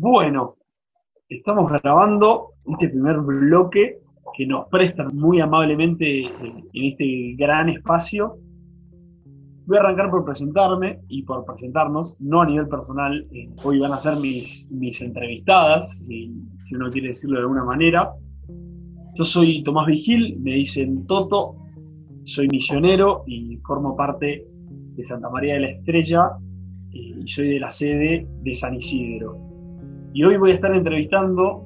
Bueno, estamos grabando este primer bloque que nos prestan muy amablemente en este gran espacio. Voy a arrancar por presentarme y por presentarnos, no a nivel personal. eh, hoy van a ser mis, mis entrevistadas, si, si uno quiere decirlo de alguna manera. Yo soy Tomás Vigil, me dicen Toto, soy misionero y formo parte de Santa María de la Estrella eh, y soy de la sede de San Isidro. Y hoy voy a estar entrevistando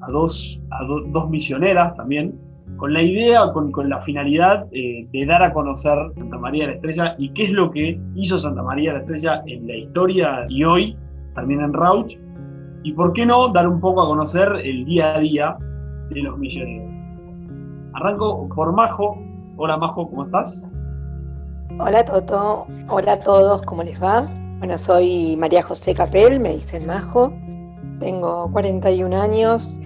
a dos, a do- dos misioneras también, con la idea, con, con la finalidad eh, de dar a conocer Santa María de la Estrella y qué es lo que hizo Santa María de la Estrella en la historia y hoy, también en Rauch, y por qué no dar un poco a conocer el día a día de los misioneros. Arranco por Majo. Hola Majo, ¿cómo estás? Hola Toto, hola a todos, ¿cómo les va? Bueno, soy María José Capel, me dicen Majo, tengo 41 años,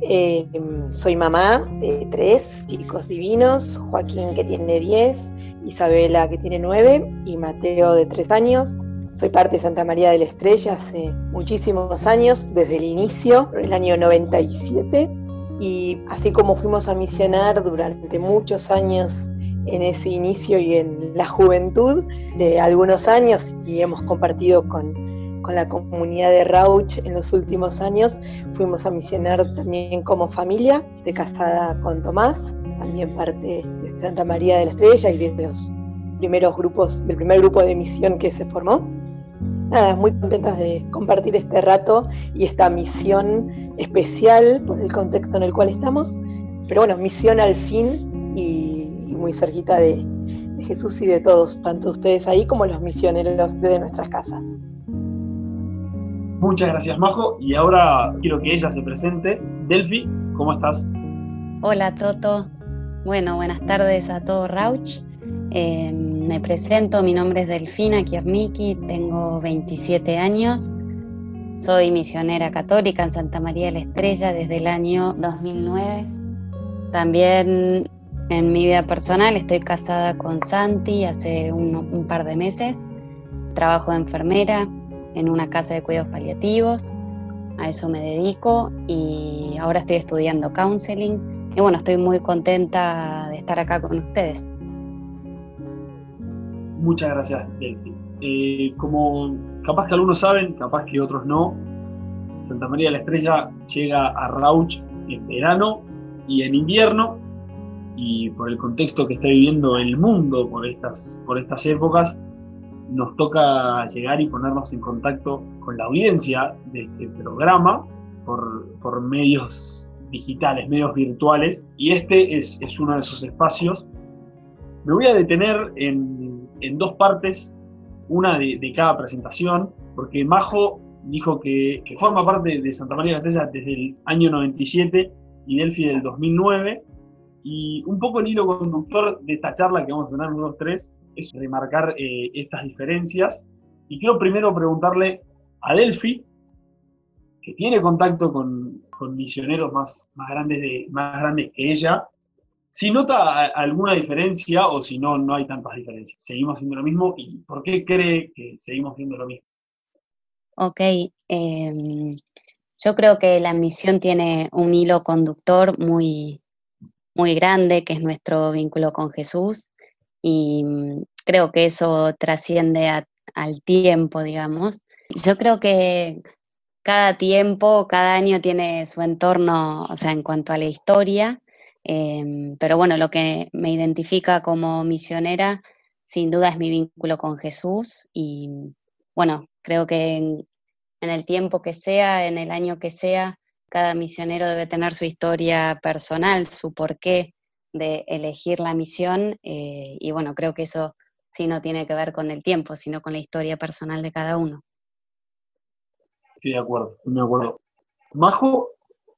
eh, soy mamá de tres chicos divinos, Joaquín que tiene 10, Isabela que tiene 9 y Mateo de 3 años. Soy parte de Santa María de la Estrella hace muchísimos años, desde el inicio, el año 97, y así como fuimos a misionar durante muchos años en ese inicio y en la juventud de algunos años y hemos compartido con, con la comunidad de Rauch en los últimos años. Fuimos a misionar también como familia, de casada con Tomás, también parte de Santa María de la Estrella y de los primeros grupos, del primer grupo de misión que se formó. Nada, muy contentas de compartir este rato y esta misión especial por el contexto en el cual estamos. Pero bueno, misión al fin y muy cerquita de, de Jesús y de todos, tanto ustedes ahí como los misioneros desde nuestras casas. Muchas gracias Majo. Y ahora quiero que ella se presente. Delphi, ¿cómo estás? Hola Toto. Bueno, buenas tardes a todo Rauch. Eh, me presento, mi nombre es Delfina Kiernicki, tengo 27 años. Soy misionera católica en Santa María de la Estrella desde el año 2009. También en mi vida personal estoy casada con Santi hace un, un par de meses. Trabajo de enfermera en una casa de cuidados paliativos. A eso me dedico y ahora estoy estudiando counseling. Y bueno, estoy muy contenta de estar acá con ustedes. Muchas gracias, Delphi. Eh, como capaz que algunos saben, capaz que otros no, Santa María de la Estrella llega a Rauch en verano y en invierno, y por el contexto que está viviendo el mundo por estas, por estas épocas, nos toca llegar y ponernos en contacto con la audiencia de este programa por, por medios digitales, medios virtuales, y este es, es uno de esos espacios. Me voy a detener en, en dos partes, una de, de, cada presentación, porque Majo dijo que, que, forma parte de Santa María de la Estrella desde el año 97 y Delphi del 2009, y un poco el hilo conductor de esta charla que vamos a tener unos tres es remarcar eh, estas diferencias. Y quiero primero preguntarle a Delphi, que tiene contacto con, con misioneros más, más, grandes de, más grandes que ella, si nota alguna diferencia o si no, no hay tantas diferencias. ¿Seguimos haciendo lo mismo? ¿Y por qué cree que seguimos haciendo lo mismo? Ok, eh, yo creo que la misión tiene un hilo conductor muy, muy grande, que es nuestro vínculo con Jesús, y creo que eso trasciende al tiempo, digamos. Yo creo que cada tiempo, cada año tiene su entorno, o sea, en cuanto a la historia, eh, pero bueno, lo que me identifica como misionera, sin duda, es mi vínculo con Jesús y bueno, creo que en el tiempo que sea, en el año que sea, cada misionero debe tener su historia personal, su porqué de elegir la misión eh, y bueno, creo que eso sí no tiene que ver con el tiempo, sino con la historia personal de cada uno. Estoy de acuerdo, de acuerdo. Majo,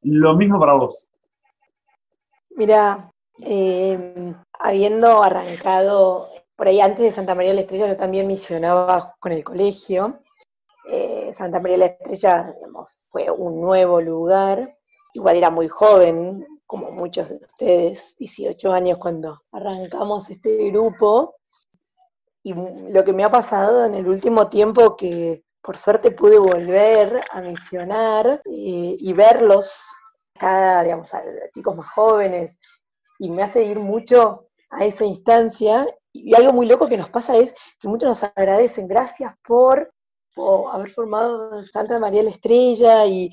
lo mismo para vos. Mira, eh, habiendo arrancado por ahí antes de Santa María de la Estrella, yo también misionaba con el colegio. Eh, Santa María la Estrella, fue un nuevo lugar. Igual era muy joven, como muchos de ustedes, 18 años cuando arrancamos este grupo. Y lo que me ha pasado en el último tiempo que por suerte pude volver a misionar eh, y verlos cada, digamos, a chicos más jóvenes, y me hace ir mucho a esa instancia. Y algo muy loco que nos pasa es que muchos nos agradecen, gracias por, haber formado Santa María la Estrella, y,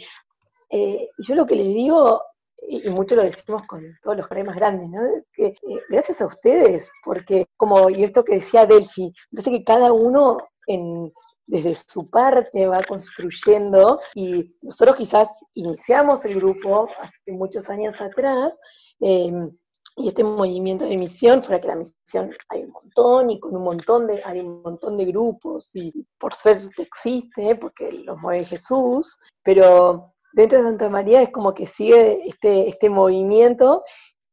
eh, yo lo que les digo y, mucho lo decimos con todos los más grandes, ¿no? Que eh, gracias a ustedes, porque como y esto que decía Delphi, parece que cada uno en, desde su parte va construyendo y nosotros quizás iniciamos el grupo hace muchos años atrás em, y este movimiento de misión, fuera que la misión hay un montón y con un montón de, hay un montón de grupos y por suerte existe porque los mueve Jesús, pero dentro de Santa María es como que sigue este, este movimiento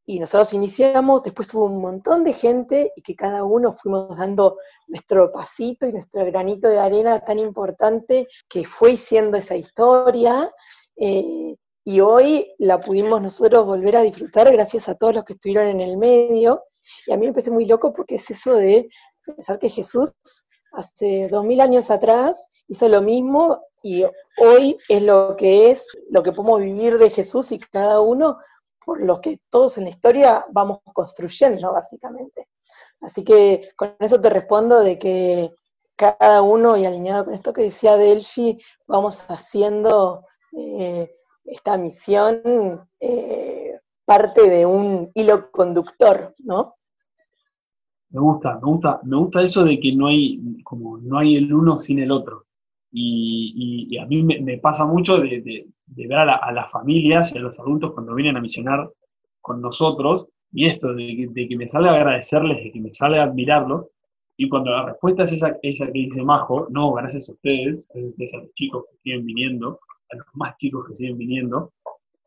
y nosotros iniciamos, después hubo un montón de gente y que cada uno fuimos dando nuestro pasito y nuestro granito de arena tan importante que fue siendo esa historia. Eh, y hoy la pudimos nosotros volver a disfrutar gracias a todos los que estuvieron en el medio. Y a mí me parece muy loco porque es eso de pensar que Jesús hace dos mil años atrás hizo lo mismo y hoy es lo que es, lo que podemos vivir de Jesús y cada uno por lo que todos en la historia vamos construyendo, básicamente. Así que con eso te respondo de que cada uno, y alineado con esto que decía Delphi, vamos haciendo eh, esta misión eh, parte de un hilo conductor, ¿no? Me gusta, me gusta, me gusta eso de que no hay, como no hay el uno sin el otro. Y, a mí me, pasa mucho de, ver a, las familias y a los adultos cuando vienen a misionar con nosotros, y esto, de, que me sale agradecerles, de que me sale a admirarlos, y cuando la respuesta es esa, esa que dice Majo, no, gracias a ustedes, gracias a los chicos que siguen viniendo, a los más chicos que siguen viniendo,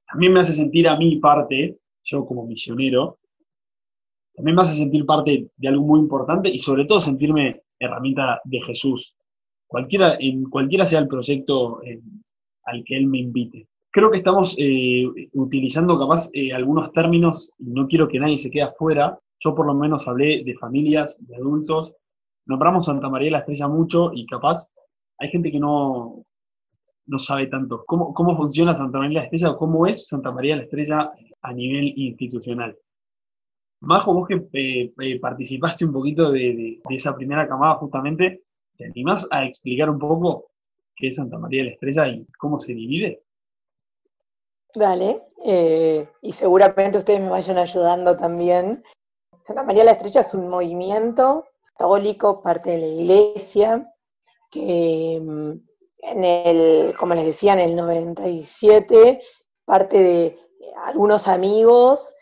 también me hace sentir a mí parte, yo como misionero, también me hace sentir parte de algo muy importante y sobre todo sentirme herramienta de Jesús, cualquiera, en cualquiera sea el proyecto eh, al que él me invite. Creo que estamos eh, utilizando capaz eh, algunos términos, no quiero que nadie se quede afuera. Yo por lo menos hablé de familias, de adultos. Nombramos Santa María de la Estrella mucho y capaz hay gente que no, no sabe tanto cómo, cómo funciona Santa María la Estrella o cómo es Santa María la Estrella a nivel institucional. Majo, vos que participaste un poquito de, esa primera camada justamente, ¿Te animás a explicar un poco qué es Santa María la Estrella y cómo se divide? Dale, eh, y seguramente ustedes me vayan ayudando también. Santa María la Estrella es un movimiento católico, parte de la iglesia, que mm, en el, como les decía, en el 97, parte de algunos amigos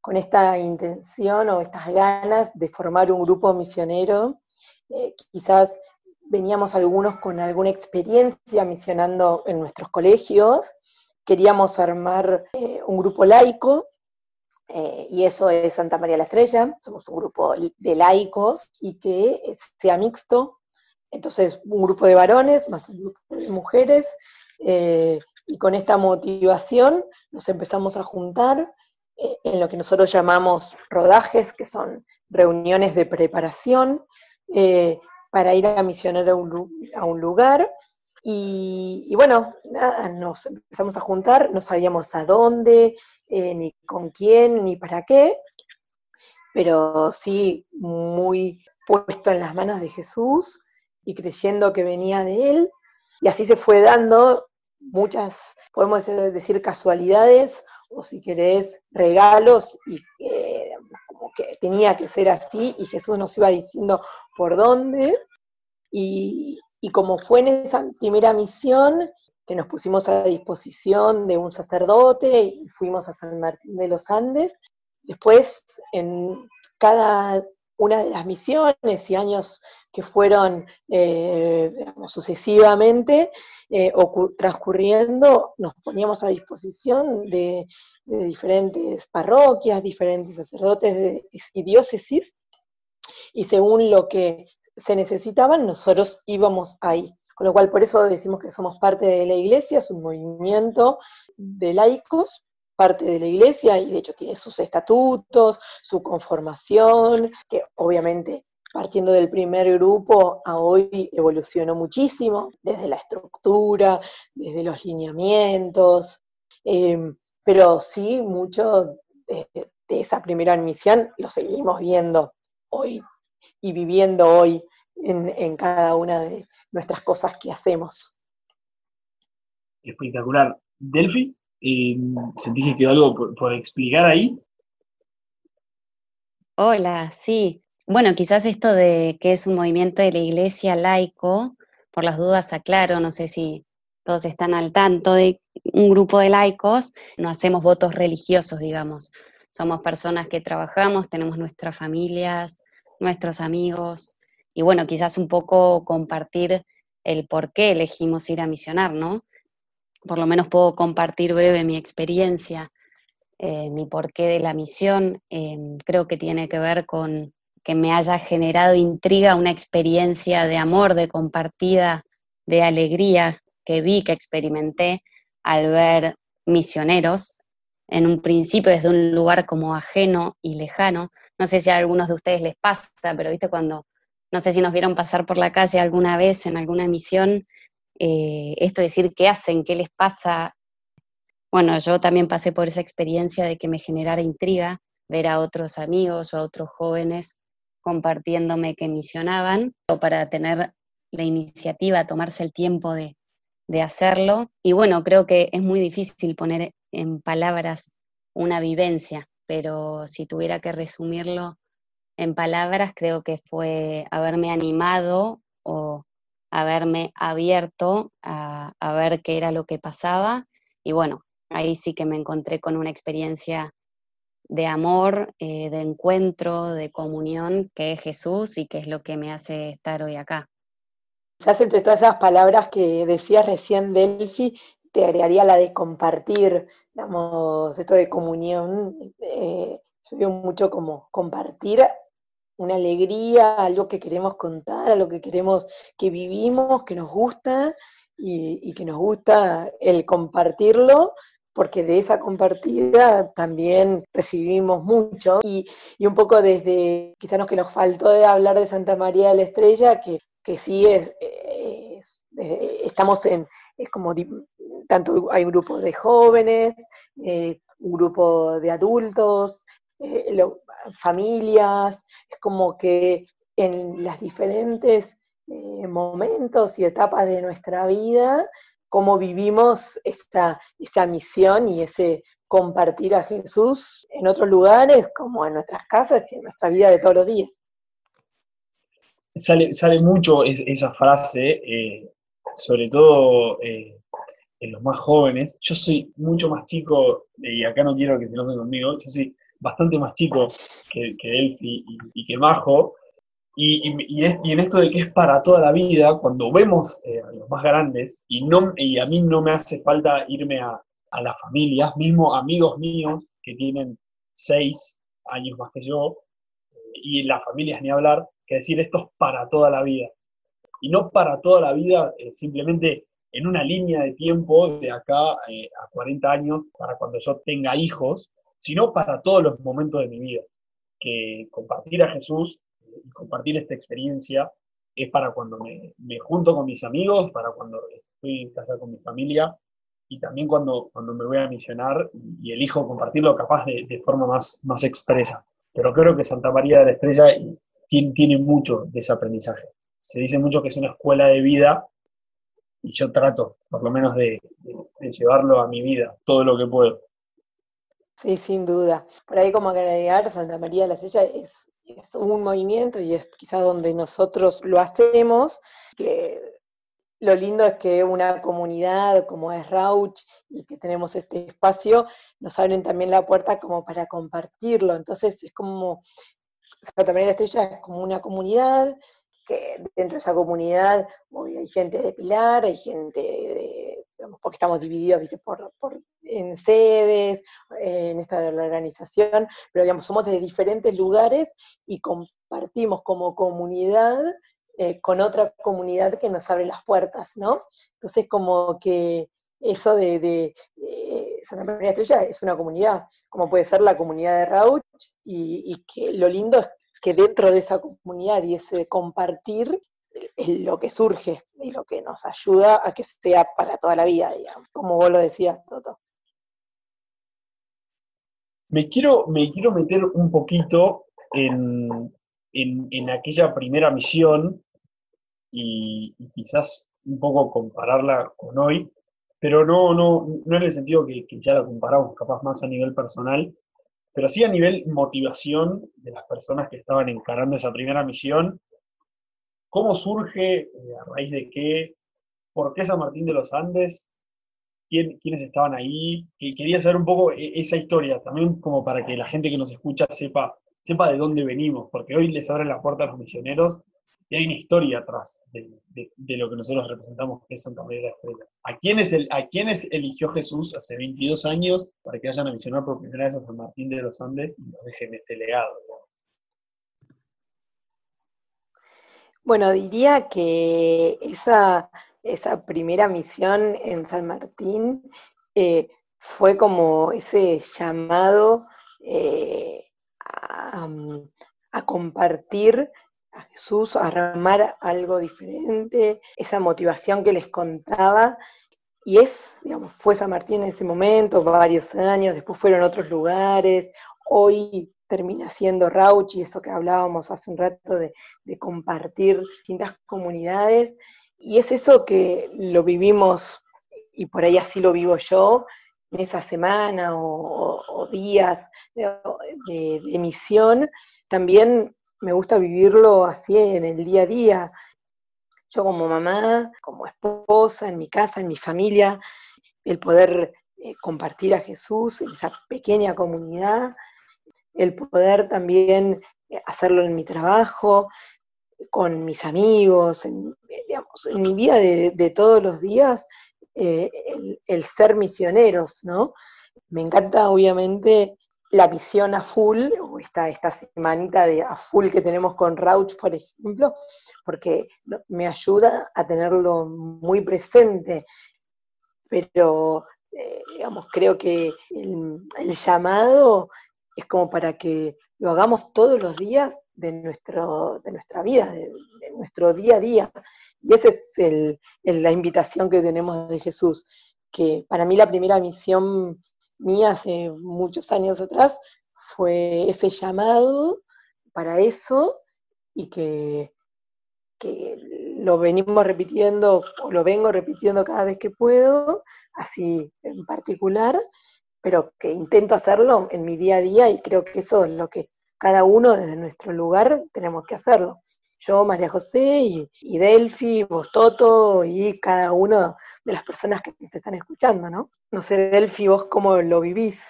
con esta intención o estas ganas de formar un grupo misionero. Eh, quizás veníamos algunos con alguna experiencia misionando en nuestros colegios, queríamos armar eh, un grupo laico, eh, y eso es Santa María la Estrella, somos un grupo de laicos y que sea mixto, entonces un grupo de varones más un grupo de mujeres, y con esta motivación nos empezamos a juntar en lo que nosotros llamamos rodajes, que son reuniones de preparación, eh, para ir a misionar a un, lugar. Y, bueno, nos empezamos a juntar, no sabíamos a dónde, eh, ni con quién, ni para qué, pero sí muy puesto en las manos de Jesús y creyendo que venía de Él. Y así se fue dando muchas, podemos decir, casualidades, o si querés, regalos, y eh, como que tenía que ser así, y Jesús nos iba diciendo, por dónde. Y, como fue en esa primera misión, que nos pusimos a disposición de un sacerdote y fuimos a San Martín de los Andes, después en cada una de las misiones y años que fueron eh, sucesivamente eh, transcurriendo, nos poníamos a disposición de, diferentes parroquias, diferentes sacerdotes y diócesis, y según lo que se necesitaban, nosotros íbamos ahí. Con lo cual, por eso decimos que somos parte de la iglesia, es un movimiento de laicos, parte de la iglesia, y de hecho tiene sus estatutos, su conformación, que obviamente partiendo del primer grupo a hoy evolucionó muchísimo, desde la estructura, desde los lineamientos, em, pero sí mucho de, esa primera misión lo seguimos viendo hoy y viviendo hoy en, cada una de nuestras cosas que hacemos. Espectacular. Delphi, eh, ¿sentís que quedó algo por explicar ahí? Hola, sí. Bueno, quizás esto de que es un movimiento de la iglesia laico, por las dudas aclaro, no sé si todos están al tanto de un grupo de laicos, no hacemos votos religiosos, digamos. Somos personas que trabajamos, tenemos nuestras familias, nuestros amigos, y bueno, quizás un poco compartir el por qué elegimos ir a misionar, ¿no? Por lo menos puedo compartir breve mi experiencia, eh, mi porqué de la misión. Em, creo que tiene que ver con que me haya generado intriga, una experiencia de amor, de compartida, de alegría que vi, que experimenté al ver misioneros, en un principio desde un lugar como ajeno y lejano. No sé si a algunos de ustedes les pasa, pero viste cuando, no sé si nos vieron pasar por la calle alguna vez en alguna misión, eh, esto de decir qué hacen, qué les pasa. Bueno, yo también pasé por esa experiencia de que me generara intriga ver a otros amigos o a otros jóvenes compartiéndome que misionaban, o para tener la iniciativa, tomarse el tiempo de, hacerlo. Y bueno, creo que es muy difícil poner en palabras una vivencia, pero si tuviera que resumirlo en palabras, creo que fue haberme animado o haberme abierto a, ver qué era lo que pasaba. Y bueno, ahí sí que me encontré con una experiencia de amor, eh, de encuentro, de comunión, que es Jesús y que es lo que me hace estar hoy acá. Quizás entre todas esas palabras que decías recién, Delphi, te agregaría la de compartir, digamos, esto de comunión. Eh, yo veo mucho como compartir una alegría, algo que queremos contar, algo que queremos que vivimos, que nos gusta y que nos gusta el compartirlo porque de esa compartida también recibimos mucho. Y, un poco desde, quizás lo que nos faltó de hablar de Santa María de la Estrella, que, que sí es, estamos en, es como, tanto hay grupos de jóvenes, eh, un grupo de adultos, eh, familias, es como que en las diferentes eh, momentos y etapas de nuestra vida cómo vivimos esta, esa misión y ese compartir a Jesús en otros lugares, como en nuestras casas y en nuestra vida de todos los días. Sale, sale mucho esa frase, eh, sobre todo eh, en los más jóvenes. Yo soy mucho más chico, y acá no quiero que se enojen conmigo, yo soy bastante más chico que, que y, que Majo, y, en esto de que es para toda la vida, cuando vemos eh, a los más grandes, y, no, y a mí no me hace falta irme a, a las familias, mismo amigos míos que tienen seis años más que yo, y las familias ni hablar, que decir esto es para toda la vida. Y no para toda la vida, eh, simplemente en una línea de tiempo de acá eh, a 40 años, para cuando yo tenga hijos, sino para todos los momentos de mi vida. Que compartir a Jesús y compartir esta experiencia es para cuando me, junto con mis amigos, para cuando estoy en casa con mi familia y también cuando, cuando me voy a misionar y, elijo compartirlo capaz de, forma más, más expresa. Pero creo que Santa María de la Estrella tiene, tiene mucho de ese aprendizaje. Se dice mucho que es una escuela de vida y yo trato, por lo menos, de, de, llevarlo a mi vida, todo lo que puedo. Sí, sin duda. Por ahí como agregar, Santa María de la Estrella es es un movimiento y es quizás donde nosotros lo hacemos, que lo lindo es que una comunidad como es Rauch y que tenemos este espacio, nos abren también la puerta como para compartirlo. Entonces es como, Santa María de la Estrella es como una comunidad, que dentro de esa comunidad hay gente de Pilar, hay gente de, porque estamos divididos Por, en sedes, en esta organización, pero digamos, somos de diferentes lugares y compartimos como comunidad eh, con otra comunidad que nos abre las puertas, ¿no? Entonces, como que eso de, eh, Santa María Estrella es una comunidad, como puede ser la comunidad de Rauch, y, y, que lo lindo es que dentro de esa comunidad y ese compartir lo que surge y lo que nos ayuda a que sea para toda la vida, digamos, como vos lo decías, Toto. Me quiero, me quiero meter un poquito en, en, aquella primera misión y, quizás un poco compararla con hoy, pero no, no, no en el sentido que, que ya la comparamos capaz más a nivel personal, pero sí a nivel motivación de las personas que estaban encarando esa primera misión. ¿Cómo surge? Eh, ¿A raíz de qué? ¿Por qué San Martín de los Andes? ¿Quién, ¿Quiénes estaban ahí? quería saber un poco eh, esa historia, también como para que la gente que nos escucha sepa, sepa de dónde venimos, porque hoy les abren la puerta a los misioneros y hay una historia atrás de, lo que nosotros representamos, que es Santa María de la Estrella. ¿A quiénes, ¿A quiénes eligió Jesús hace 22 años para que vayan a misionar por primera vez a San Martín de los Andes y nos dejen este legado? Bueno, diría que esa, primera misión en San Martín eh, fue como ese llamado eh, a, a compartir a Jesús, a armar algo diferente, esa motivación que les contaba. Y es, digamos, fue San Martín en ese momento, varios años, después fueron otros lugares, hoy termina siendo Rauch y eso que hablábamos hace un rato de, compartir distintas comunidades. Y es eso que lo vivimos, y por ahí así lo vivo yo, en esa semana o, días de, de, misión, también me gusta vivirlo así en el día a día. Yo como mamá, como esposa, en mi casa, en mi familia, el poder eh, compartir a Jesús en esa pequeña comunidad, el poder también eh, hacerlo en mi trabajo, con mis amigos, en, eh, mi vida de, todos los días, el, el, ser misioneros, ¿no? Me encanta, obviamente, la visión a full, o esta, esta semanita de a full que tenemos con Rauch, por ejemplo, porque me ayuda a tenerlo muy presente. Pero, eh, digamos, creo que el, llamado es como para que lo hagamos todos los días de, nuestro, de nuestra vida, de, nuestro día a día. Y esa es el, la invitación que tenemos de Jesús, que para mí la primera misión mía hace muchos años atrás fue ese llamado para eso y que, lo venimos repitiendo o lo vengo repitiendo cada vez que puedo, así en particular, pero que intento hacerlo en mi día a día y creo que eso es lo que cada uno desde nuestro lugar tenemos que hacerlo. Yo, María José y, y Delphi, vos Toto y cada uno de las personas que te están escuchando, ¿no? No sé, Delphi, vos cómo lo vivís.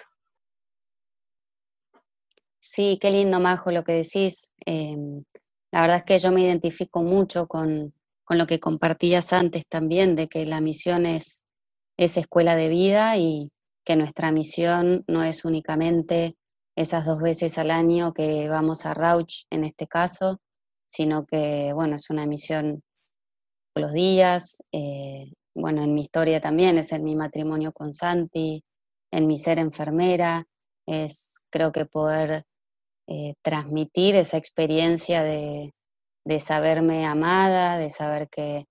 Sí, qué lindo, Majo, lo que decís. Em, la verdad es que yo me identifico mucho con, lo que compartías antes también, de que la misión es, es escuela de vida y que nuestra misión no es únicamente esas dos veces al año que vamos a Rauch en este caso, sino que, bueno, es una misión todos los días, eh, bueno, en mi historia también, es en mi matrimonio con Santi, en mi ser enfermera, es creo que poder eh, transmitir esa experiencia de, saberme amada, de saber que,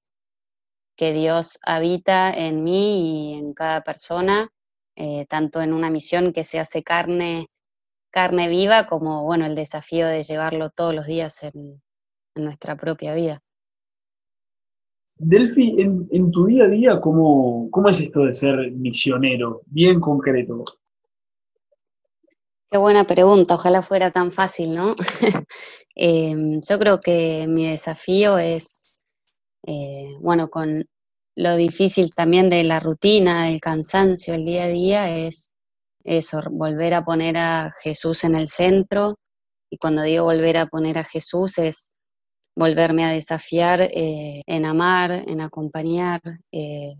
que, Dios habita en mí y en cada persona, eh, tanto en una misión que se hace carne, carne viva, como bueno, el desafío de llevarlo todos los días en nuestra propia vida. Delphi, en, tu día a día, ¿cómo, ¿cómo es esto de ser misionero? Bien concreto. Qué buena pregunta, ojalá fuera tan fácil, ¿no? Em, yo creo que mi desafío es, eh, bueno, con lo difícil también de la rutina, del cansancio, el día a día, es eso, volver a poner a Jesús en el centro. Y cuando digo volver a poner a Jesús es volverme a desafiar eh, en amar, en acompañar, eh,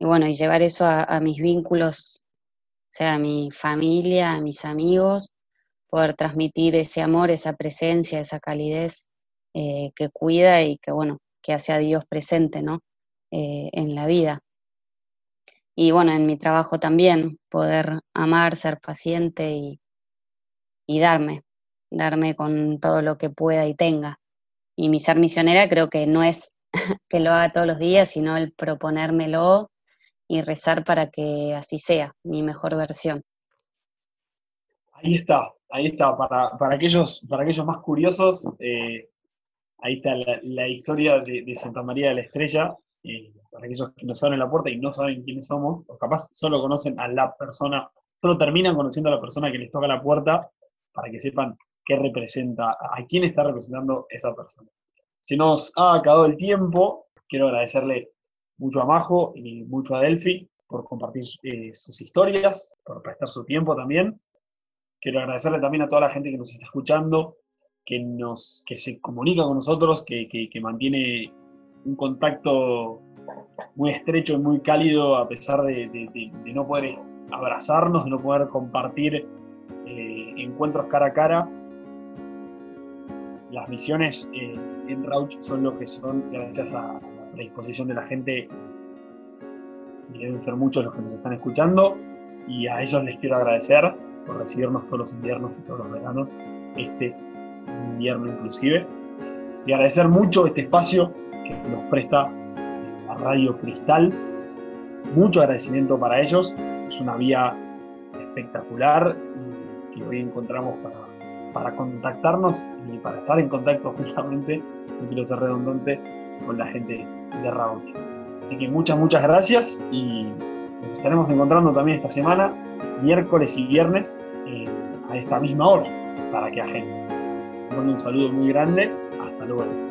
y bueno, y llevar eso a, mis vínculos, o sea, a mi familia, a mis amigos, poder transmitir ese amor, esa presencia, esa calidez eh, que cuida y que, bueno, que hace a Dios presente, ¿no? En la vida. Y bueno, en mi trabajo también, poder amar, ser paciente y, y darme, darme con todo lo que pueda y tenga. Y mi ser misionera creo que no es que lo haga todos los días, sino el proponérmelo y rezar para que así sea, mi mejor versión. Ahí está, ahí está. Para, aquellos, para aquellos más curiosos, eh, ahí está la, historia de, Santa María de la Estrella. Eh, para aquellos que nos abren la puerta y no saben quiénes somos, o capaz solo conocen a la persona, solo terminan conociendo a la persona que les toca la puerta para que sepan qué representa, a quién está representando esa persona. Se nos ha acabado el tiempo, quiero agradecerle mucho a Majo y mucho a Delphi por compartir eh, sus historias, por prestar su tiempo también. Quiero agradecerle también a toda la gente que nos está escuchando, que, nos, que se comunica con nosotros, que, mantiene un contacto muy estrecho y muy cálido a pesar de, no poder abrazarnos, de no poder compartir eh, encuentros cara a cara. Las misiones eh, en Rauch son lo que son gracias a la predisposición de la gente. Y deben ser muchos los que nos están escuchando y a ellos les quiero agradecer por recibirnos todos los inviernos y todos los veranos, este invierno inclusive, y agradecer mucho este espacio que nos presta la Radio Cristal. Mucho agradecimiento para ellos, es una vía espectacular que hoy encontramos para, para contactarnos y para estar en contacto justamente, no quiero ser redundante, con la gente de Raúl. Así que muchas, muchas gracias y nos estaremos encontrando también esta semana miércoles y viernes a esta misma hora para que agenden. Un saludo muy grande. Hasta luego.